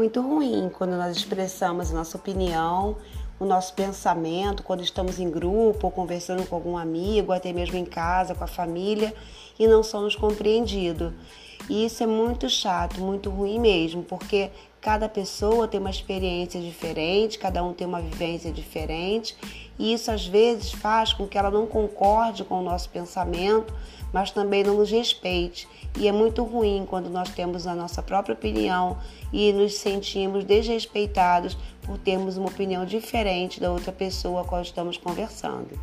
muito ruim quando nós expressamos a nossa opinião, o nosso pensamento, quando estamos em grupo ou conversando com algum amigo, até mesmo em casa, com a família, e não somos compreendidos. E isso é muito chato, muito ruim mesmo, porque cada pessoa tem uma experiência diferente, cada um tem uma vivência diferente, e isso às vezes faz com que ela não concorde com o nosso pensamento, mas também não nos respeite. E é muito ruim quando nós temos a nossa própria opinião e nos sentimos desrespeitados por termos uma opinião diferente da outra pessoa com a qual estamos conversando.